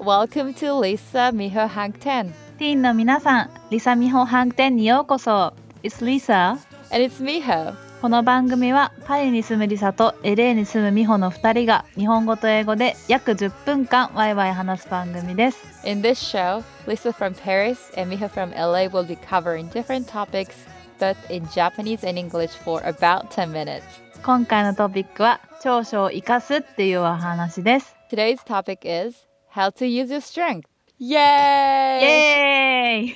Welcome to Lisa Miho Hang Ten. ティーンの皆さん、リサミホハンテンにようこそ。It's Lisa. And it's Miho. この番組はパリに住むリサと LA に住むミホの2人が日本語と英語で約10分間ワイワイ話す番組です。In this show, Lisa from Paris and Miho from LA will be covering different topics, both in Japanese and English for about 10 minutes. 今回のトピックは長所を生かすっていうお話です。Today's topic is how to use your strength. Yay! イエーイ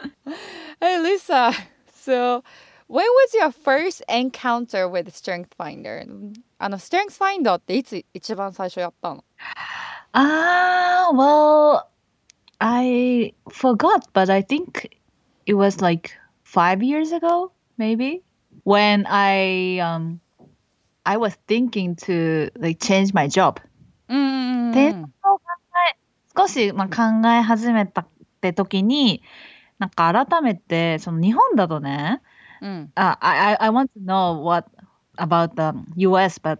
Hey Lisa, so when was your first encounter with Strength Finder? あの Strength Finder っていつ一番最初やったのあー、well, I forgot, but I think it was like five years ago, maybe, when I um I was thinking to like change my job. う 少し、まあ、考え始めたって時になんか改めてその日本だとねうん。あ I, I want to know what about the US but、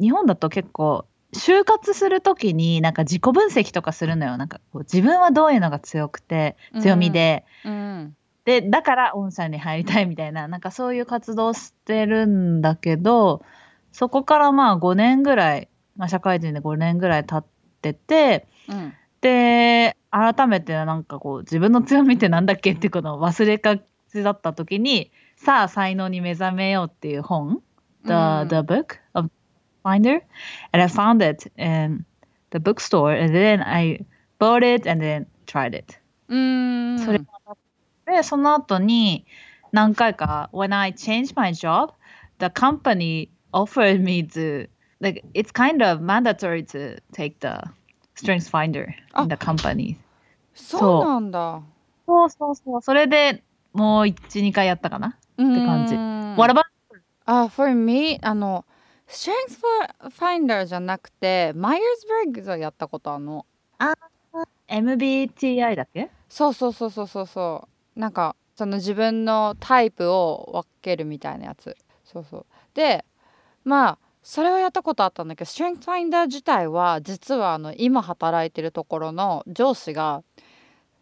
日本だと結構就活するときになんか自己分析とかするのよ。なんかこう自分はどういうのが強くて強みで、うん。でだから御社に入りたいみたいな。なんかそういう活動をしてるんだけどそこからまあ5年ぐらい、まあ、社会人で5年ぐらい経っててうん。で改めてなんかこう自分の強みってなんだっけってことを忘れがちだった時にさあ才能に目覚めようっていう本 The,、うん the book of Finder and I found it in the bookstore and then I bought it and then tried it うんそれでその後に何回か when I changed my job the company offered me to like it's kind of mandatory to take the strength finder in the company. そうなんだ。そう。そうそうそれでもう12回やったかな？って感じ。うん。What about あ、for me あの Strength Finder じゃなくて Myers-Briggs をやったことあるの？MBTI だっけ？そうそうそうそうそうそう。なんかその自分のタイプを分けるみたいなやつ。そうそう。でまあそれはやったことあったんだけど Strength Finder 自体は実はあの今働いてるところの上司が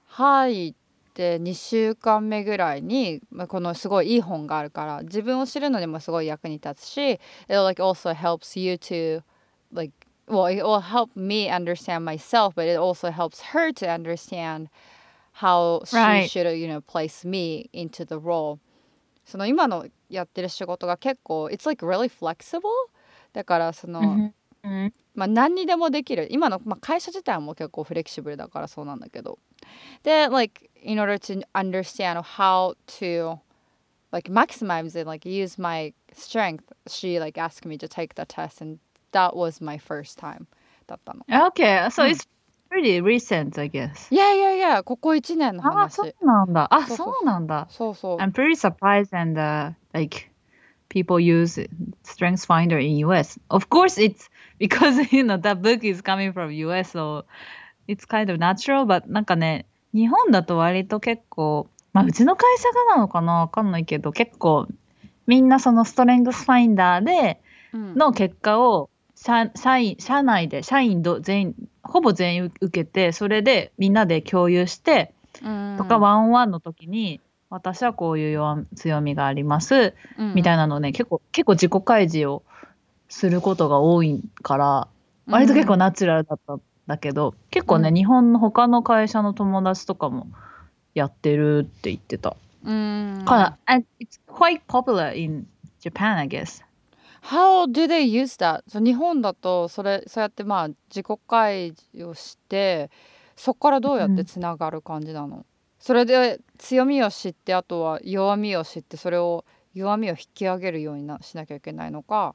入って2週間目ぐらいにまあこのすごいいい本があるから自分を知るのにもすごい役に立つし It like also helps you to like well it will help me understand myself but it also helps her to understand how she Right. should you know place me into the role その今のやってる仕事が結構 it's like really flexible だからその、うんまあ、何にでもできる今の、まあ、会社自体も結構フレキシブルだからそうなんだけどで like in order to understand how to like maximize it like use my strength she like asked me to take the test and that was my first time だったの Okay so うん it's pretty recent I guess いやいやいやここ1年のあ話そうなんだあそうなんだそうそう I'm pretty surprised and uh, like people use Strengths Finder in US. Of course, it's because you know that book is coming from US, so it's kind of natural. But なんかね、日本だと割と結構、まあうちの会社がなのかなわかんないけど、結構みんなそのストレングスファインダーでうんの結果を社社員社内で社員ど全員ほぼ全員受けてそれでみんなで共有してうんとか、ワンオンワンの時に私はこういう弱強みがあります、みたいななのをね結構結構自己開示をすることが多いから割と結構ナチュラルだったんだけど、結構ね、うん日本の他の会社の友達とかもやってるって言ってた。うんから it's quite popular in Japan, I guess. How do they use that? 日本だとそれそうやってまあ自己開示をしてそこからどうやってつながる感じなの、それで強みを知ってあとは弱みを知ってそれを弱みを引き上げるようになしなきゃいけないのか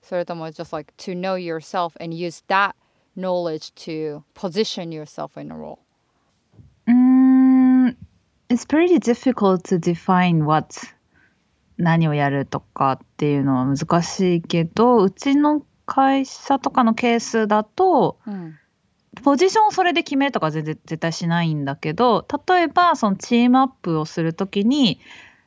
それとも just like to know yourself and use that knowledge to position yourself in a role Mm, it's pretty difficult to define what 何をやるとかっていうのは難しいけどうちの会社とかのケースだとうんポジションをそれで決めるとか全然絶対しないんだけど例えばそのチームアップをするときに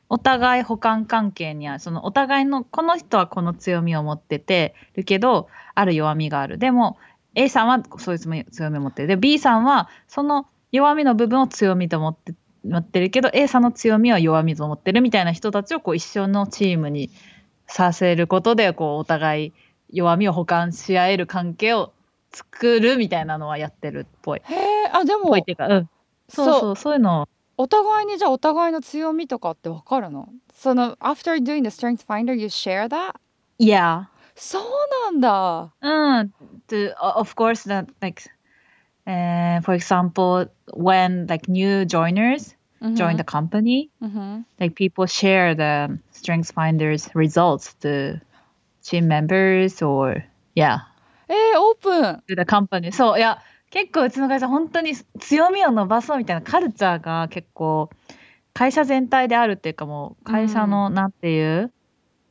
お互い補完関係にあるそのお互いのこの人はこの強みを持っててるけどある弱みがあるでも A さんはそういう強みを持ってる。で、B さんはその弱みの部分を強みと思って持ってるけど、A さんの強みは弱みと思ってるみたいな人たちをこう一緒のチームにさせることで、こうお互い弱みを補完し合える関係を作るみたいなのはやってるっぽい。へえあでもうん。そうそう、そういうのをお互いにじゃあお互いの強みとかってわかるのその After doing the strength finder you share that? Yeah. そうなんだ。うん。To, of course, that like, uh, for example, when like new joiners join the company, うんふん like people share the strengths finders results to team members or yeah えー、オープン to the company そういや結構うちの会社本当に強みを伸ばそうみたいなカルチャーが結構会社全体であるっていうかもう会社のなんていう、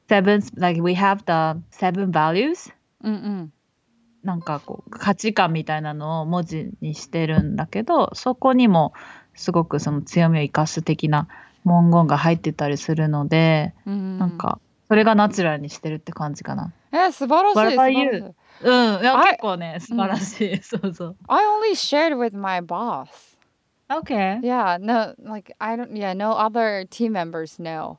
seven like we have the seven values? うんうん。なんかこう価値観みたいなのを文字にしてるんだけどそこにもすごくその強みを生かす的な文言が入ってたりするので、うん。なんかそれがナチュラルにしてるって感じかな。えー、素晴らしい What 素 about 晴らしい you? うん、いや I- 結構ね素晴らしい、そうそう。I only shared with my boss OK。Yeah, no, like I don't, yeah, no other team members know.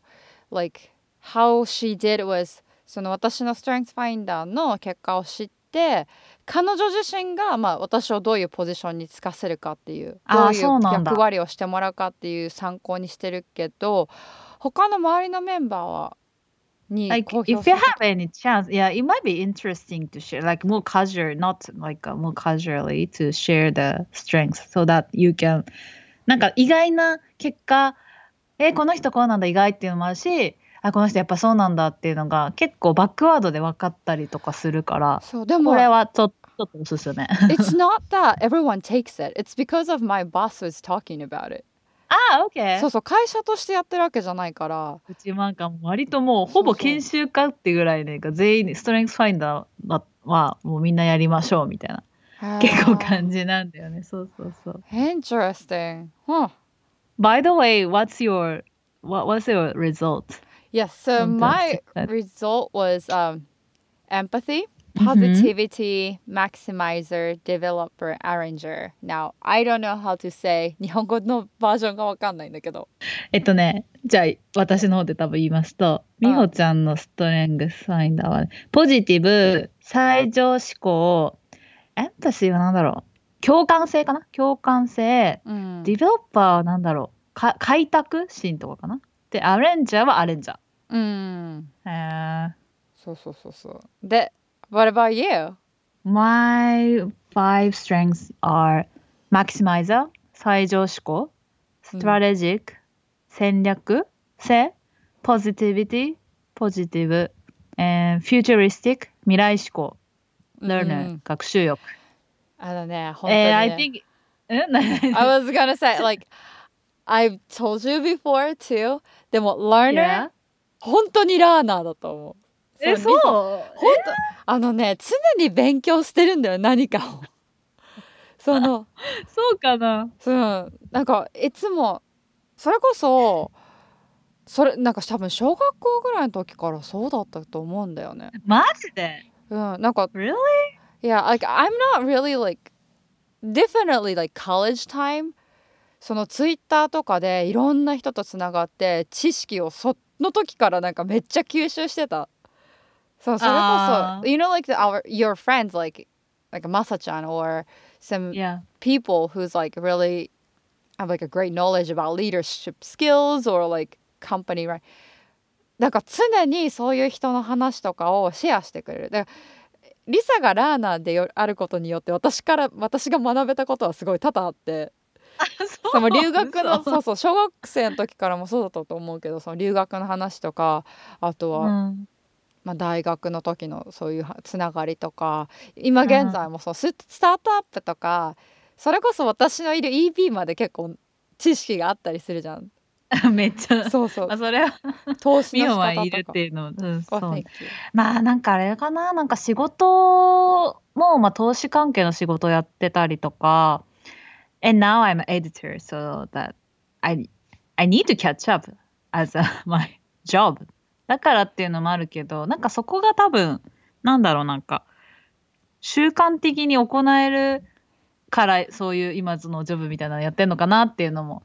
Like how she did was その私の Strength Finder の結果を知って彼女自身が、まあ、私をどういうポジションにつかせるかっていうどういう役割をしてもらうかっていう参考にしてるけど他の周りのメンバーはに Like 公表 if す you have any chance, yeah, it might be interesting to share, like more casual, not like uh, more casually to share the strengths so that you can なんか意外な結果、え、この人こうなんだ意外っていうのもあるし、あ、この人やっぱそうなんだっていうのが結構バックワードで分かったりとかするから、そうでもこれはちょちょっとおすすめ。It's not that everyone takes it It's because of my boss was talking about it あ、OK そうそう会社としてやってるわけじゃないからうちなんか割ともうほぼ研修家ってぐらいね、全員にストレングスファインダーはもうみんなやりましょうみたいな結構感じなんだよね。そうそうそう。Interesting. Huh. By the way, what's your what was your result? Yes. So my result was um, empathy, Mhm. Positivity, maximizer, developer, arranger. Now I don't know how to say 日本語のバージョンがわかんないんだけど。えっとね、じゃあ私の方で多分言いますと、うんみほちゃんのストレングスファインダーは、ね、ポジティブ、最上思考、エンパシーは何だろう共感性かな？共感性、うん。ディベロッパーは何だろうか開拓心とかかな？で、アレンジャーはアレンジャうん。ー。へーそうそうそうそう。で、What about you? My five strengths are maximizer 最上思考うん strategic、戦略性 positivity ポジティブ and futuristic 未来思考 learner、うん学習欲あのね、本当に。I think え I was gonna say like I've told you before too でも learner、Yeah 本当にラーナーだと思うえそう？本当？あのね常に勉強してるんだよ何かを。その。そうかな。そうなんかいつもそれこそそれなんか多分小学校ぐらいの時からそうだったと思うんだよね。マジで？うんなんか Really? Yeah, like I'm not really like definitely like college time そのツイッターとかでいろんな人とつながって知識をその時からなんかめっちゃ吸収してた。そうそれこあそ you know like the, our your friends like like Masa-chan or some Yeah people who's like really have like a great knowledge about leadership skills or like company right なんか常にそういう人の話とかをシェアしてくれるだからリサがラーナーでよあることによって私から私が学べたことはすごい多々あってそその留学の嘘そうそう小学生の時からもそうだったと思うけどその留学の話とかあとは、うんまあ、大学の時のそういうはつながりとか今現在もそうススタートアップとかそれこそ私のいる EP まで結構知識があったりするじゃん。めっちゃそうそうまあそれは投資の仕方とか。はいるっていうのうん Oh, そう.まあなんかあれかななんか仕事も、まあ、投資関係の仕事やってたりとか and now I'm an editor so that I, I need to catch up as a, my job だからっていうのもあるけどなんかそこが多分なんだろうなんか習慣的に行えるからそういう今そのジョブみたいなのやってんのかなっていうのも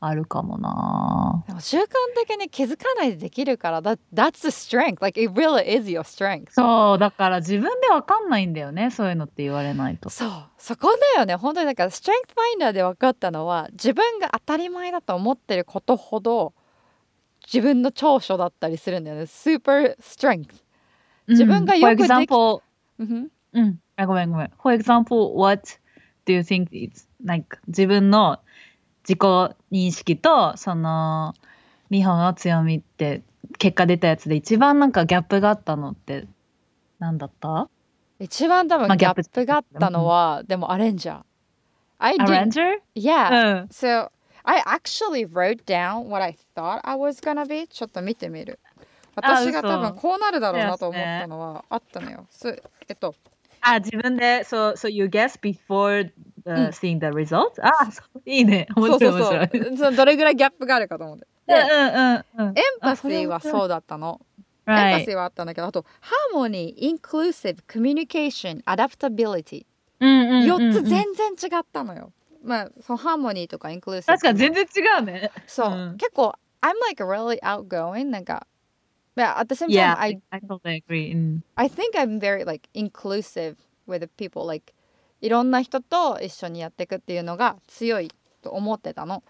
あるかもな。でも習慣的に気づかないでできるからだ That's the strength. Like it really is your strength. そうだから自分でわかんないんだよねそういうのって言われないと。そうそこだよね。本当にだから Strength Finder で分かったのは自分が当たり前だと思ってることほど自分の長所だったりするんだよね。Super strength 自分がよくでき For example うん。ごめんごめん。For example what do you think is like 自分の自己認識とその美穂の強みって結果出たやつで一番なんかギャップがあったのって何だった？一番多分まあギャッププがあったのは、でもアレンジャー。I ア did レンジャー yeah うん。So I actually wrote down what I thought I was gonna be ちょっと見てみる私が多分嘘こうなるだろうなと思ったのはあったのよすえっとあ、自分で、そう、so you guess before、うん uh, seeing the results? あ、そういいね。面白いそうそう面白い。そうそのどれぐらいギャップがあるかと思ってでうんうんうんうん。エンパシーはそうだったの。エンパシーはあったんだけど、あと、ハーモニー、インクルーシブ、コミュニケーション、アダプタビリティ。うんうんうんうん4つ全然違ったのよ。まあ、そのハーモニーとかインクルーシブ。確かに全然違うね。そう、うん結構、I'm like really outgoing. なんか、but at the same time, Yeah, I, I totally agree. うん。I think I'm very like inclusive with the people. Like, いろんな人と一緒にやっていくっていうのが強いと思ってたの。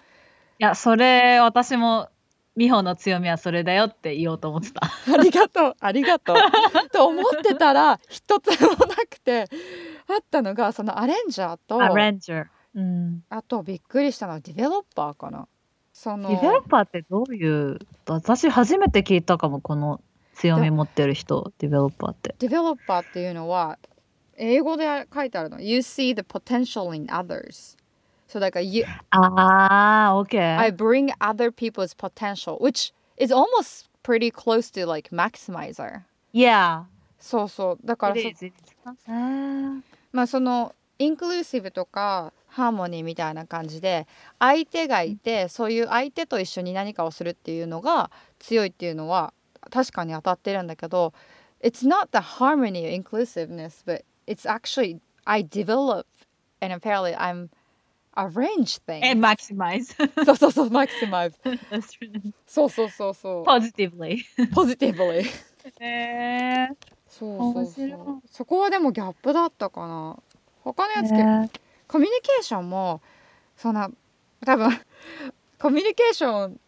いや、それ、私も、美穂の強みはそれだよって言おうと思ってた。ありがとうありがとう と思ってたら一つもなくてあったのがそのアレンジャーとアレンジャー。うん。あとびっくりしたのはディベロッパーかなそのディベロッパーってどういう、私初めて聞いたかも、この強み持ってる人、ディベロッパーって。ディベロッパーっていうのは英語で書いてあるの You see the potential in others そうだから you, ああ、OK。I bring other people's potential which is almost pretty close to like maximizer Yeah. そうそうだから It そ is, it is. あーまあそのインクルーシブとかハーモニーみたいな感じで相手がいてそういう相手と一緒に何かをするっていうのが強いっていうのは確かに当たってるんだけど It's not the harmony or inclusiveness but it's actually I develop and apparently I'm arrange things And maximize. そうそうそう maximize. そうそうそうそう Positively. positively えー、そうそう面白いそうそこはでもギャップだったかな他のやつ結構えーコミュニケーションもそんな多分コミュニケーション、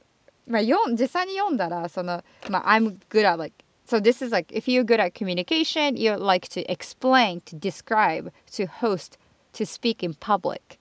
まあ、読ん実際に読んだらその、まあ、I'm good at like so this is like if you're good at communication you like to explain to describe to host to speak in public、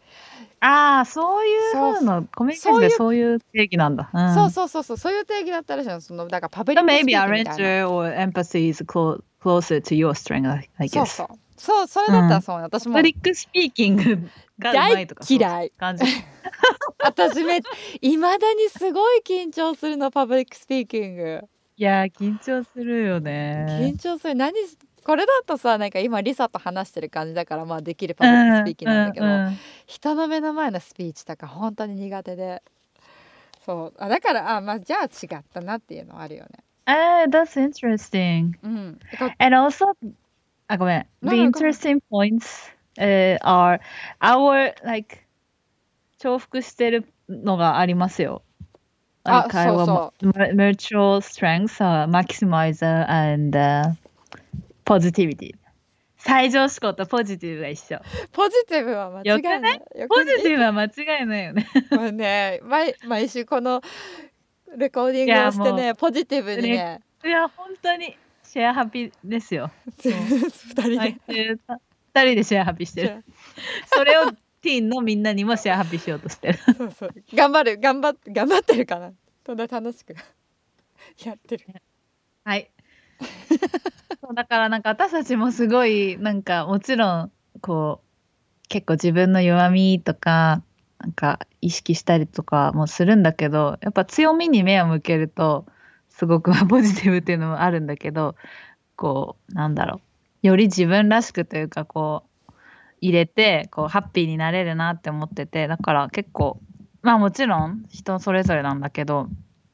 ああ、そういうそう風なコミュニケーションでそういう定義なんだ。うん、そうそうそうそうそういう定義だったらしいのそのだからパブリックス maybe ピーキングみたいな arranger or empathy is clo closer to your strength, I, I そう guess. そうそうそれだったらそうね、私も。パブリックスピーキングが大嫌い。感じ。私めいまだにすごい緊張するの public speaking いやー、緊張するよね。緊。張する。何しこれだとさなんか今リサと話してる感じだからまあできる public speaking なんだけど、うんうん。うん人の目の前のスピーチとか本当に苦手で。そう。あだからあまあじゃあ違ったなっていうのはあるよね。Ah, that's interesting. うん。And also, あ、ごめん。The interesting points、uh, are our, like, 重複してるのがありますよ。あ Like, I そう will そ mutual strengths are maximizer and、uh, positivity. 最上思考とポジティブが一緒。ポジティブは間違いないよポジティブは間違いないよね。もうね毎毎週このレコーディングをしていやねポジティブにねいや、本当にシェアハピですよ。二人で、毎週二人でシェアハピしてる。それをティーンのみんなにもシェアハピしようとしてる。そうそう頑張る頑張って頑張ってるかなそんな楽しくやってるはい。そうだからなんか私たちもすごいなんかもちろんこう結構自分の弱みとかなんか意識したりとかもするんだけどやっぱ強みに目を向けるとすごくまあポジティブっていうのもあるんだけどこうなんだろうより自分らしくというかこう入れてこうハッピーになれるなって思っててだから結構まあもちろん人それぞれなんだけど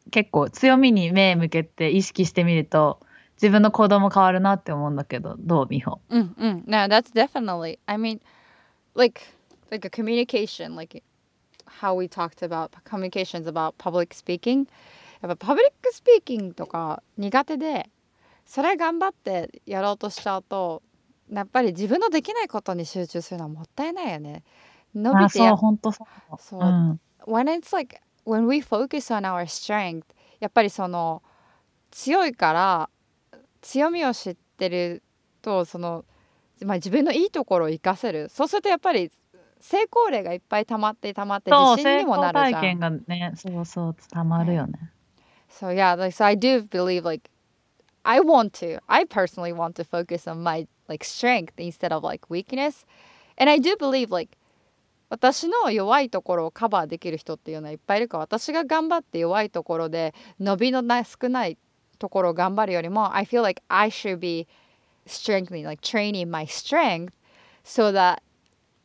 結構強みに目向けて意識してみると自分の行動も変わるなって思うんだけど、どう美穂 Mm, mm. No, that's definitely. I mean, like, like a communication, like how we talked about communications about public speaking. やっぱ public speaking とか苦手でそれ頑張ってやろうとしちゃうとやっぱり自分のできないことに集中するのはもったいないよね。伸びてやほんとそう。そううん。when it's like when we focus on our strength やっぱりその強いから強みを知ってるとその、まあ、自分のいいところを生かせるそうするとやっぱり成功例がいっぱい溜まって溜まってそう、自信にも成功なるじゃん。体験がね、そうそう、たまるよね。So yeah, like so I do believe like I want to. I personally want to focus on my like strength instead of like weakness. And I do believe like 私の弱いところをカバーできる人っていうのはいっぱいいるから私が頑張って弱いところで伸びのない少ないところを頑張るよりも I feel like I should be strengthening like training my strength so that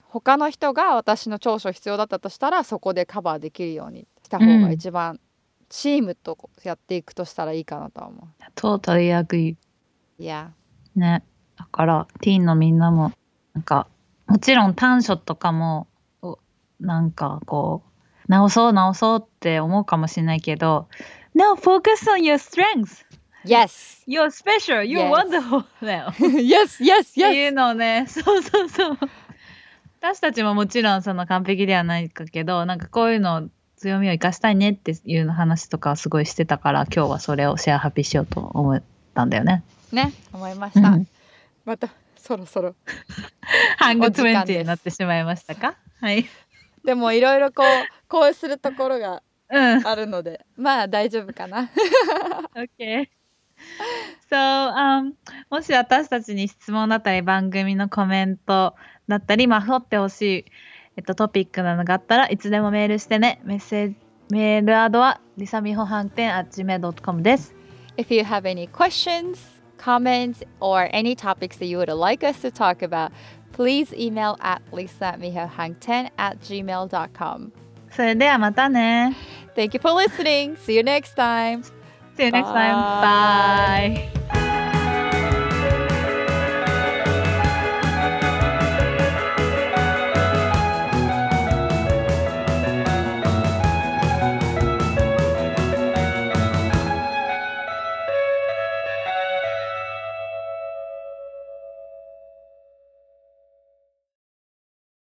他の人が私の長所必要だったとしたらそこでカバーできるようにした方が一番チームとやっていくとしたらいいかなとは思 totally agree. う。いや。ね。だから、ティーンのみんなも、なんか、もちろん短所とかも、おなんかこう、直そう直そうって思うかもしれないけど、No, focus on your strengths! Yes! You're special! You're Yes. wonderful! だよ。yes, yes, っていうのをね、そうそうそう。私たちももちろんその完璧ではないかけど、なんかこういうの強みを生かしたいねっていうの話とかすごいしてたから、今日はそれをシェアハッピーしようと思ったんだよね。ね、思いました。うんまたそろそろ。ハングお時間です20になってしまいましたか？はい。でもいろいろこう、こうするところがうん。あるので、まあ大丈夫かな。OK。So, um, もし私たちに質問だったり番組のコメントだったり、まあ、掘ってほしい、えっと、トピックなのがあったらいつでもメールしてね。メッセージ、メールアドはりさみほ飯店 at gmail.com です。If you have any questions, comments, or any topics that you would like us to talk about, please email at lisamihohang10 at gmail.com. それではまたね。Thank you for listening. See you next time. See you next time. Bye.